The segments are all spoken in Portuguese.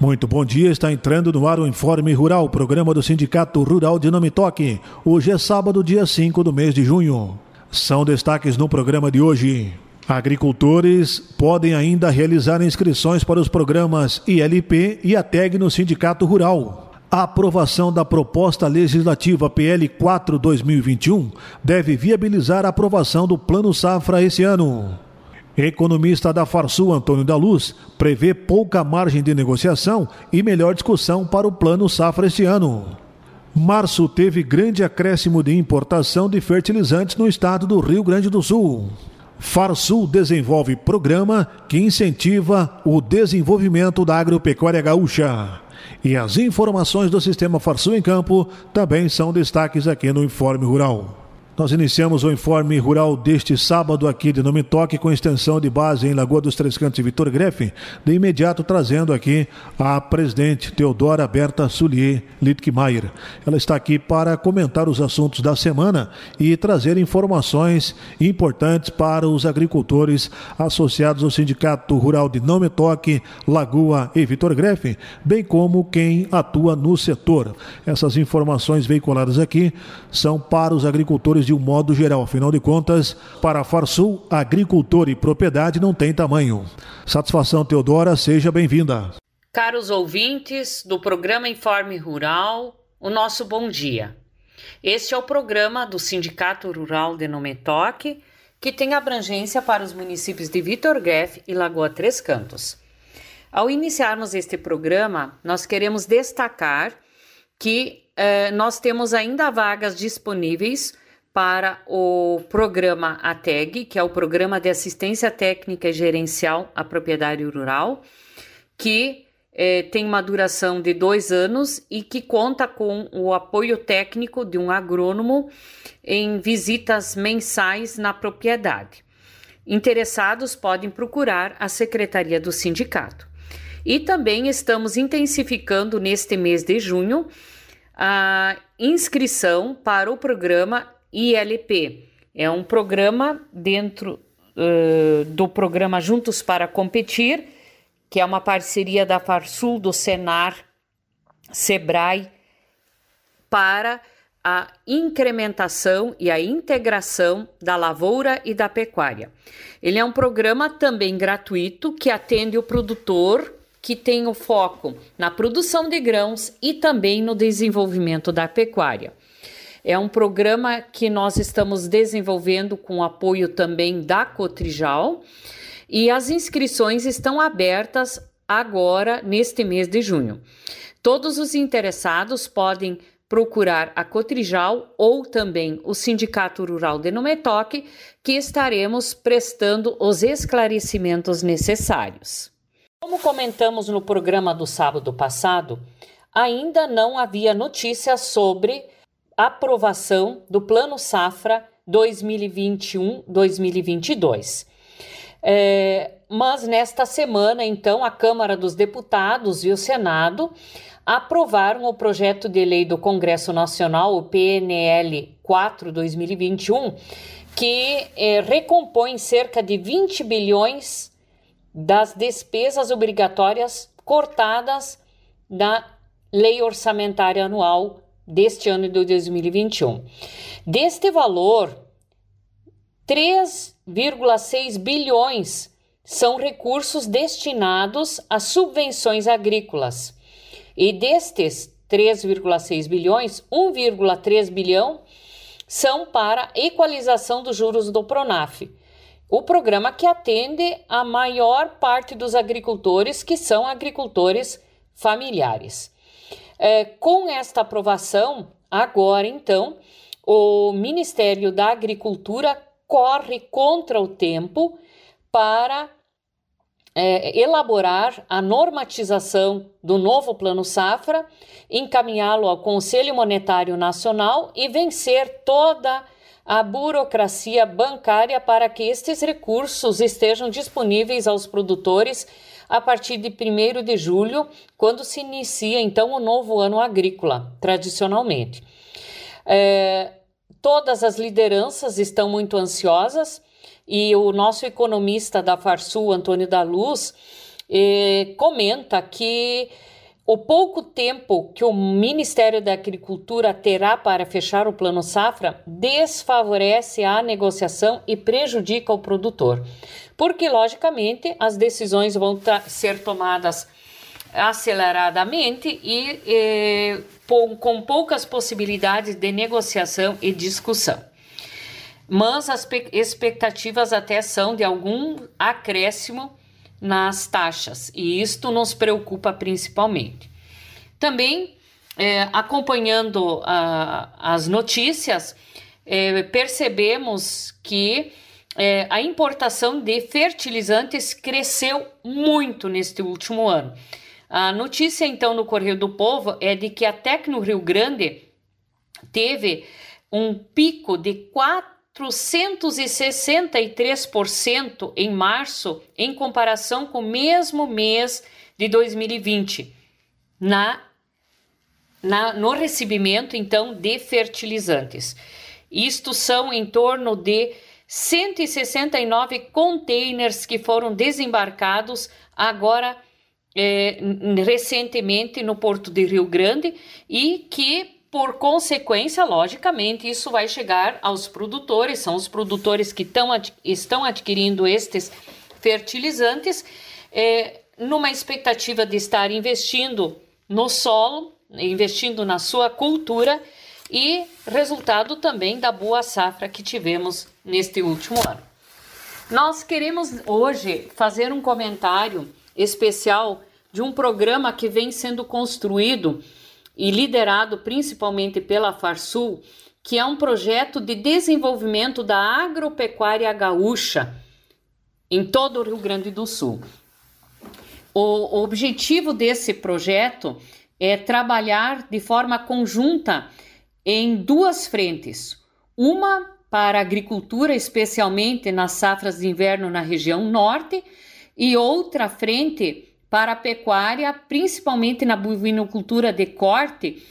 Muito bom dia, está entrando no ar o Informe Rural, programa do Sindicato Rural de Nome Toque. Hoje é sábado, dia 5 do mês de junho. São destaques no programa de hoje. Agricultores podem ainda realizar inscrições para os programas ILP e a TEG no Sindicato Rural. A aprovação da proposta legislativa PL 4-2021 deve viabilizar a aprovação do Plano Safra esse ano. Economista da Farsul, Antônio da Luz, prevê pouca margem de negociação e melhor discussão para o plano safra este ano. Março teve grande acréscimo de importação de fertilizantes no estado do Rio Grande do Sul. Farsul desenvolve programa que incentiva o desenvolvimento da agropecuária gaúcha. E as informações do sistema Farsul em Campo também são destaques aqui no Informe Rural. Nós iniciamos o informe rural deste sábado aqui de Nome Toque com extensão de base em Lagoa dos Três Cantos e Vitor Grefe, de imediato trazendo aqui a presidente Teodora Berta Sulier Littkemeyer. Ela está aqui para comentar os assuntos da semana e trazer informações importantes para os agricultores associados ao Sindicato Rural de Nome Toque, Lagoa e Vitor Grefe, bem como quem atua no setor. Essas informações veiculadas aqui são para os agricultores de um modo geral. Afinal de contas, para Farsul, agricultor e propriedade não tem tamanho. Satisfação, Teodora, seja bem-vinda. Caros ouvintes do programa Informe Rural, o nosso bom dia. Este é o programa do Sindicato Rural de Nometoque, que tem abrangência para os municípios de Vitor Greff e Lagoa Três Cantos. Ao iniciarmos este programa, nós queremos destacar que eh, nós temos ainda vagas disponíveis para o programa ATEG, que é o Programa de Assistência Técnica Gerencial à Propriedade Rural, que eh, tem uma duração de dois anos e que conta com o apoio técnico de um agrônomo em visitas mensais na propriedade. Interessados podem procurar a secretaria do sindicato. E também estamos intensificando neste mês de junho a inscrição para o programa ILP. É um programa dentro uh, do programa Juntos para Competir, que é uma parceria da Farsul, do Senar, Sebrae, para a incrementação e a integração da lavoura e da pecuária. Ele é um programa também gratuito que atende o produtor que tem o foco na produção de grãos e também no desenvolvimento da pecuária. É um programa que nós estamos desenvolvendo com apoio também da Cotrijal e as inscrições estão abertas agora neste mês de junho. Todos os interessados podem procurar a Cotrijal ou também o Sindicato Rural de Numetoque, que estaremos prestando os esclarecimentos necessários. Como comentamos no programa do sábado passado, ainda não havia notícias sobre aprovação do Plano Safra 2021-2022. É, mas nesta semana, então, a Câmara dos Deputados e o Senado aprovaram o projeto de lei do Congresso Nacional, o PNL 4-2021, que é, recompõe cerca de 20 bilhões das despesas obrigatórias cortadas da Lei Orçamentária Anual deste ano de 2021. Deste valor, 3,6 bilhões são recursos destinados a subvenções agrícolas. E destes 3,6 bilhões, 1,3 bilhão são para equalização dos juros do Pronaf. O programa que atende a maior parte dos agricultores que são agricultores familiares. É, com esta aprovação, agora então, o Ministério da Agricultura corre contra o tempo para é, elaborar a normatização do novo Plano Safra, encaminhá-lo ao Conselho Monetário Nacional e vencer toda a burocracia bancária para que estes recursos estejam disponíveis aos produtores a partir de 1 de julho, quando se inicia então o novo ano agrícola, tradicionalmente. É, todas as lideranças estão muito ansiosas e o nosso economista da Farsul, Antônio da Luz, eh, comenta que o pouco tempo que o Ministério da Agricultura terá para fechar o Plano Safra desfavorece a negociação e prejudica o produtor, porque, logicamente, as decisões vão ser tomadas aceleradamente e, e com poucas possibilidades de negociação e discussão. Mas as expectativas até são de algum acréscimo nas taxas e isto nos preocupa principalmente. Também, é, acompanhando a, as notícias, é, percebemos que é, a importação de fertilizantes cresceu muito neste último ano. A notícia, então, no Correio do Povo é de que até que no Rio Grande teve um pico de 463% em março, em comparação com o mesmo mês de 2020, na, na, no recebimento, então, de fertilizantes. Isto são em torno de 169 containers que foram desembarcados agora é, recentemente no Porto de Rio Grande e que, por consequência, logicamente, isso vai chegar aos produtores, são os produtores que tão, estão adquirindo estes fertilizantes, é, numa expectativa de estar investindo no solo, investindo na sua cultura e resultado também da boa safra que tivemos neste último ano. Nós queremos hoje fazer um comentário especial de um programa que vem sendo construído e liderado principalmente pela Farsul, que é um projeto de desenvolvimento da agropecuária gaúcha em todo o Rio Grande do Sul. O objetivo desse projeto é trabalhar de forma conjunta em duas frentes. Uma para a agricultura, especialmente nas safras de inverno na região norte, e outra frente para a pecuária, principalmente na bovinocultura de corte,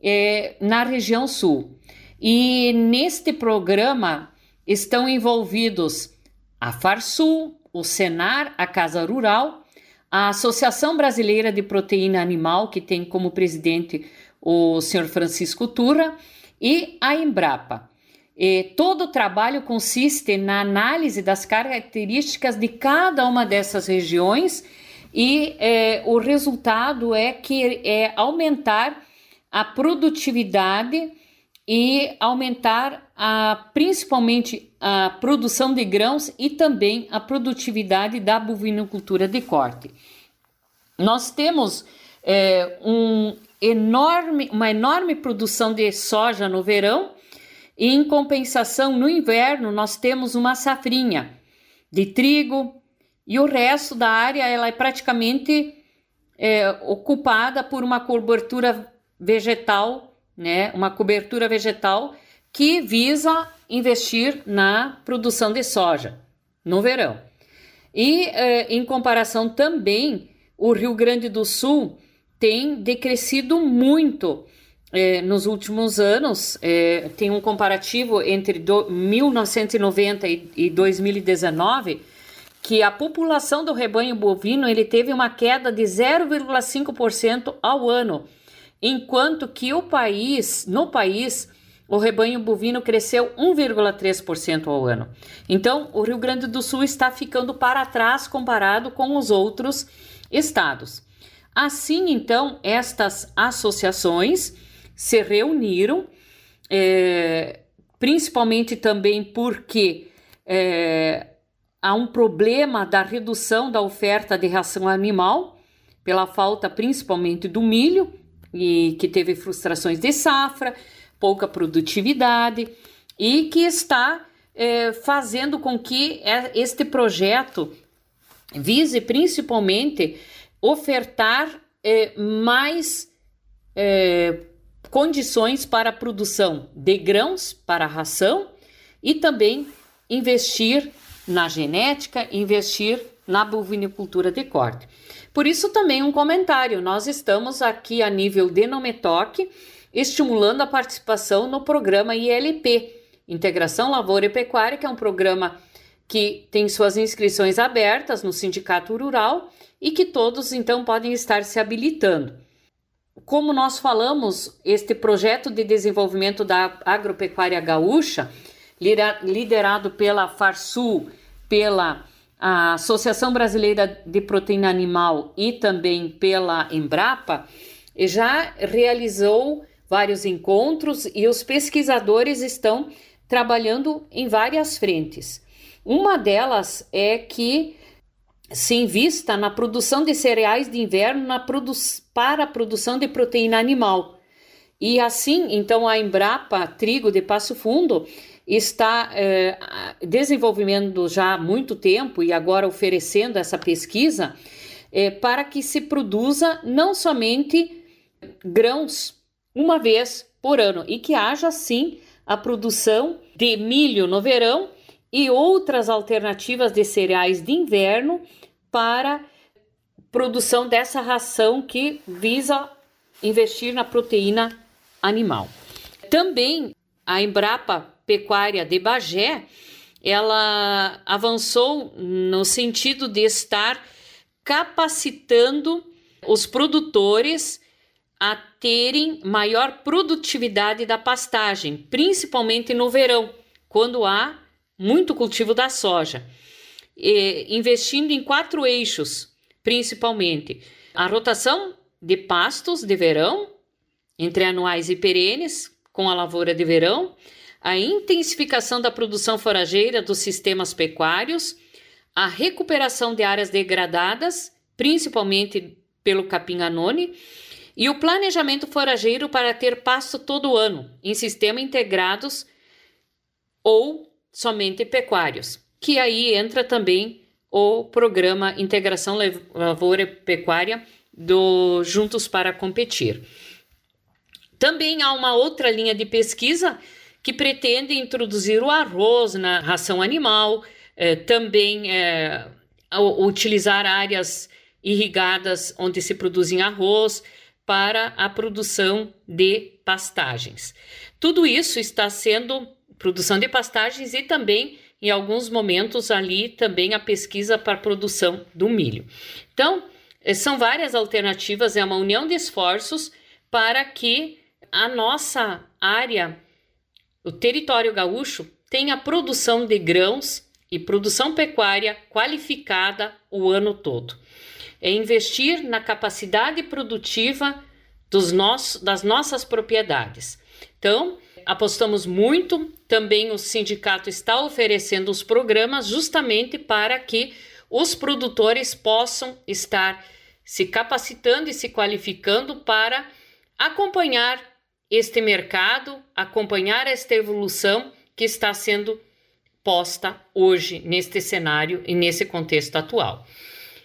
é, na região sul. E neste programa estão envolvidos a Farsul, o Senar, a Casa Rural, a Associação Brasileira de Proteína Animal, que tem como presidente o senhor Francisco Turra, e a Embrapa. E todo o trabalho consiste na análise das características de cada uma dessas regiões e é, o resultado é que é aumentar a produtividade e aumentar a, principalmente a produção de grãos e também a produtividade da bovinocultura de corte. Nós temos é, um enorme, uma enorme produção de soja no verão e, em compensação, no inverno, nós temos uma safrinha de trigo e o resto da área ela é praticamente é, ocupada por uma cobertura vegetal, né? Uma cobertura vegetal que visa investir na produção de soja no verão. E é, em comparação também, o Rio Grande do Sul tem decrescido muito é, nos últimos anos, é, tem um comparativo entre do, 1990 e, e 2019, que a população do rebanho bovino ele teve uma queda de 0,5% ao ano, enquanto que o país, no país, o rebanho bovino cresceu 1,3% ao ano. Então, o Rio Grande do Sul está ficando para trás comparado com os outros estados. Assim, então, estas associações se reuniram, é, principalmente também porque é, há um problema da redução da oferta de ração animal, pela falta principalmente do milho, e que teve frustrações de safra, pouca produtividade, e que está é, fazendo com que é, este projeto vise principalmente ofertar é, mais é, condições para a produção de grãos para a ração e também investir na genética, investir na bovinicultura de corte. Por isso também um comentário, nós estamos aqui a nível de Nometoque estimulando a participação no programa ILP, Integração Lavoura e Pecuária, que é um programa que tem suas inscrições abertas no Sindicato Rural e que todos então podem estar se habilitando. Como nós falamos, este projeto de desenvolvimento da agropecuária gaúcha, liderado pela Farsul, pela Associação Brasileira de Proteína Animal e também pela Embrapa, já realizou vários encontros e os pesquisadores estão trabalhando em várias frentes. Uma delas é que se invista na produção de cereais de inverno na produ para a produção de proteína animal. E assim, então, a Embrapa Trigo de Passo Fundo está é, desenvolvendo já há muito tempo e agora oferecendo essa pesquisa é, para que se produza não somente grãos uma vez por ano e que haja sim a produção de milho no verão e outras alternativas de cereais de inverno para produção dessa ração que visa investir na proteína animal. Também a Embrapa Pecuária de Bagé, ela avançou no sentido de estar capacitando os produtores a terem maior produtividade da pastagem, principalmente no verão, quando há muito cultivo da soja, e, investindo em quatro eixos, principalmente. A rotação de pastos de verão, entre anuais e perenes, com a lavoura de verão, a intensificação da produção forageira dos sistemas pecuários, a recuperação de áreas degradadas, principalmente pelo capim anone, e o planejamento forageiro para ter pasto todo ano, em sistemas integrados ou somente pecuários, que aí entra também o programa Integração Lavoura Pecuária do Juntos para Competir. Também há uma outra linha de pesquisa que pretende introduzir o arroz na ração animal, eh, também eh, utilizar áreas irrigadas onde se produzem arroz, para a produção de pastagens. Tudo isso está sendo produção de pastagens e também em alguns momentos ali também a pesquisa para a produção do milho. Então, eh, são várias alternativas, é uma união de esforços para que a nossa área, o território gaúcho, tenha produção de grãos e produção pecuária qualificada o ano todo é investir na capacidade produtiva dos nossos, das nossas propriedades. Então, apostamos muito, também o sindicato está oferecendo os programas justamente para que os produtores possam estar se capacitando e se qualificando para acompanhar este mercado, acompanhar esta evolução que está sendo posta hoje neste cenário e nesse contexto atual.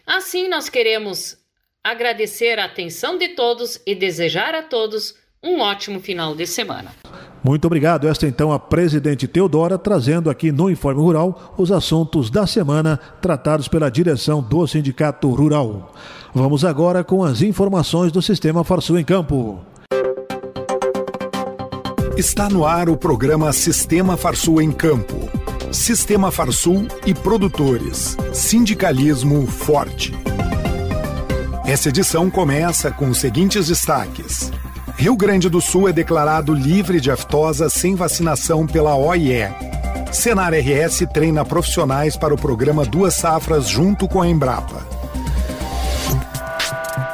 Assim, nós queremos agradecer a atenção de todos e desejar a todos um ótimo final de semana. Muito obrigado. Esta então a presidente Teodora trazendo aqui no Informe Rural os assuntos da semana tratados pela direção do Sindicato Rural. Vamos agora com as informações do Sistema Farsul em Campo. Está no ar o programa Sistema Farsul em Campo Sistema Farsul e produtores. Sindicalismo forte. Essa edição começa com os seguintes destaques. Rio Grande do Sul é declarado livre de aftosa sem vacinação pela OIE. Senar RS treina profissionais para o programa Duas Safras junto com a Embrapa.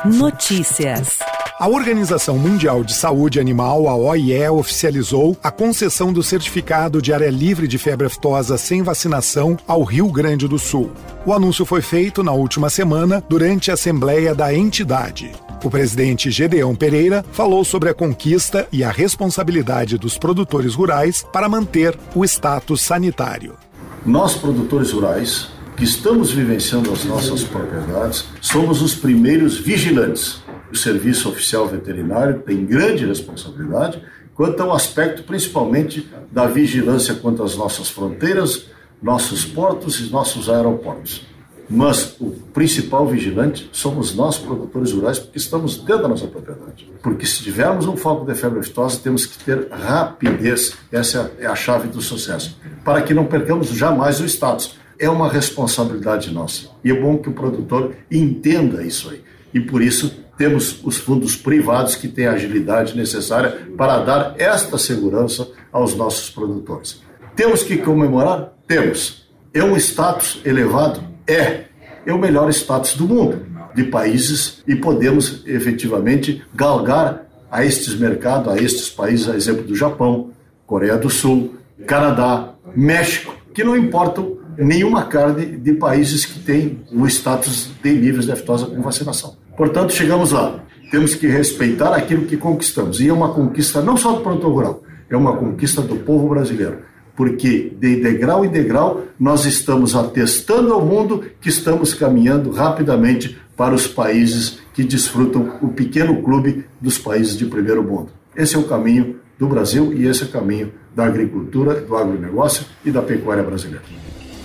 Notícias. A Organização Mundial de Saúde Animal, a OIE, oficializou a concessão do certificado de área livre de febre aftosa sem vacinação ao Rio Grande do Sul. O anúncio foi feito na última semana durante a assembleia da entidade. O presidente Gedeão Pereira falou sobre a conquista e a responsabilidade dos produtores rurais para manter o status sanitário. Nós, produtores rurais, que estamos vivenciando as nossas propriedades, somos os primeiros vigilantes o Serviço Oficial Veterinário tem grande responsabilidade quanto ao aspecto principalmente da vigilância quanto às nossas fronteiras, nossos portos e nossos aeroportos. Mas o principal vigilante somos nós, produtores rurais, porque estamos dentro da nossa propriedade. Porque se tivermos um foco de febre aftosa, temos que ter rapidez. Essa é a chave do sucesso. Para que não percamos jamais o status é uma responsabilidade nossa. E é bom que o produtor entenda isso aí. E por isso temos os fundos privados que têm a agilidade necessária para dar esta segurança aos nossos produtores. Temos que comemorar? Temos. É um status elevado? É. É o melhor status do mundo, de países, e podemos efetivamente galgar a estes mercados, a estes países, a exemplo do Japão, Coreia do Sul, Canadá, México, que não importam nenhuma carne de países que têm o status de níveis de aftosa com vacinação. Portanto, chegamos lá. Temos que respeitar aquilo que conquistamos. E é uma conquista não só do produtor rural, é uma conquista do povo brasileiro. Porque de degrau em degrau nós estamos atestando ao mundo que estamos caminhando rapidamente para os países que desfrutam o pequeno clube dos países de primeiro mundo. Esse é o caminho do Brasil e esse é o caminho da agricultura, do agronegócio e da pecuária brasileira.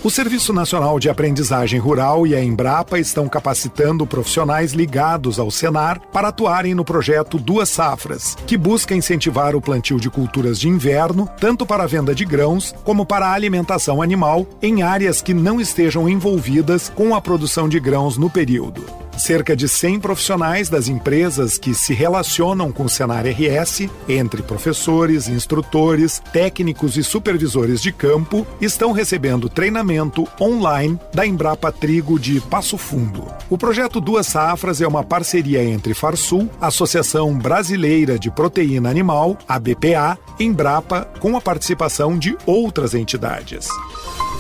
O Serviço Nacional de Aprendizagem Rural e a Embrapa estão capacitando profissionais ligados ao Senar para atuarem no projeto Duas Safras, que busca incentivar o plantio de culturas de inverno, tanto para a venda de grãos como para a alimentação animal, em áreas que não estejam envolvidas com a produção de grãos no período. Cerca de 100 profissionais das empresas que se relacionam com o Senar RS, entre professores, instrutores, técnicos e supervisores de campo, estão recebendo treinamento online da Embrapa Trigo de Passo Fundo. O projeto Duas Safras é uma parceria entre Farsul, Associação Brasileira de Proteína Animal, ABPA, Embrapa, com a participação de outras entidades.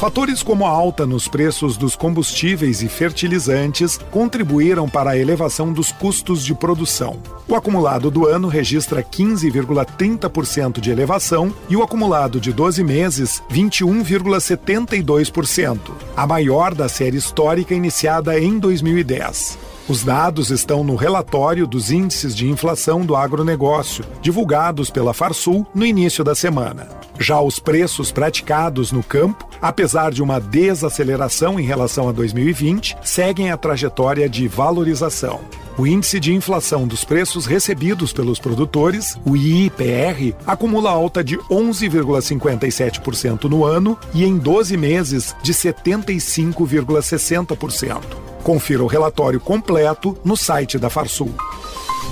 Fatores como a alta nos preços dos combustíveis e fertilizantes contribuíram para a elevação dos custos de produção. O acumulado do ano registra 15,30% de elevação e o acumulado de 12 meses, 21,72%, a maior da série histórica iniciada em 2010. Os dados estão no relatório dos índices de inflação do agronegócio, divulgados pela Farsul no início da semana. Já os preços praticados no campo, apesar de uma desaceleração em relação a 2020, seguem a trajetória de valorização. O índice de inflação dos preços recebidos pelos produtores, o IIPR, acumula alta de 11,57% no ano e em 12 meses de 75,60%. Confira o relatório completo no site da Farsul.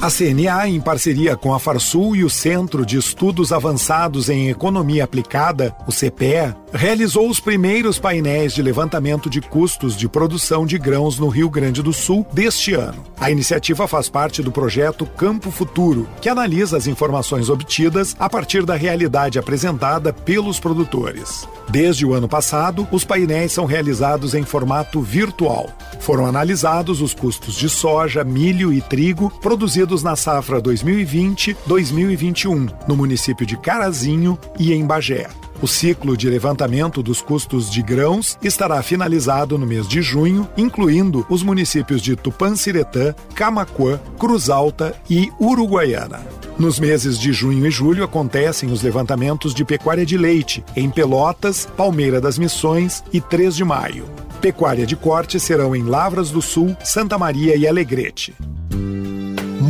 A CNA, em parceria com a Farsul e o Centro de Estudos Avançados em Economia Aplicada, o CPE, realizou os primeiros painéis de levantamento de custos de produção de grãos no Rio Grande do Sul deste ano. A iniciativa faz parte do projeto Campo Futuro, que analisa as informações obtidas a partir da realidade apresentada pelos produtores. Desde o ano passado, os painéis são realizados em formato virtual. Foram analisados os custos de soja, milho e trigo na safra 2020-2021, no município de Carazinho e em Bagé. O ciclo de levantamento dos custos de grãos estará finalizado no mês de junho, incluindo os municípios de Tupanciretã, Camacuã, Cruz Alta e Uruguaiana. Nos meses de junho e julho acontecem os levantamentos de pecuária de leite em Pelotas, Palmeira das Missões e 3 de Maio. Pecuária de corte serão em Lavras do Sul, Santa Maria e Alegrete.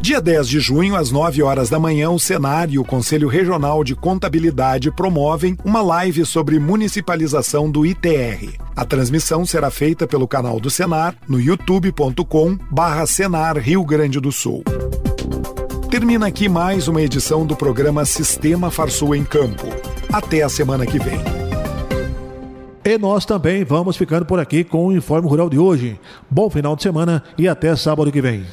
Dia 10 de junho, às 9 horas da manhã, o Senar e o Conselho Regional de Contabilidade promovem uma live sobre municipalização do ITR. A transmissão será feita pelo canal do Senar no youtube.com barra Senar Rio Grande do Sul. Termina aqui mais uma edição do programa Sistema Farsul em Campo. Até a semana que vem. E nós também vamos ficando por aqui com o Informe Rural de hoje. Bom final de semana e até sábado que vem.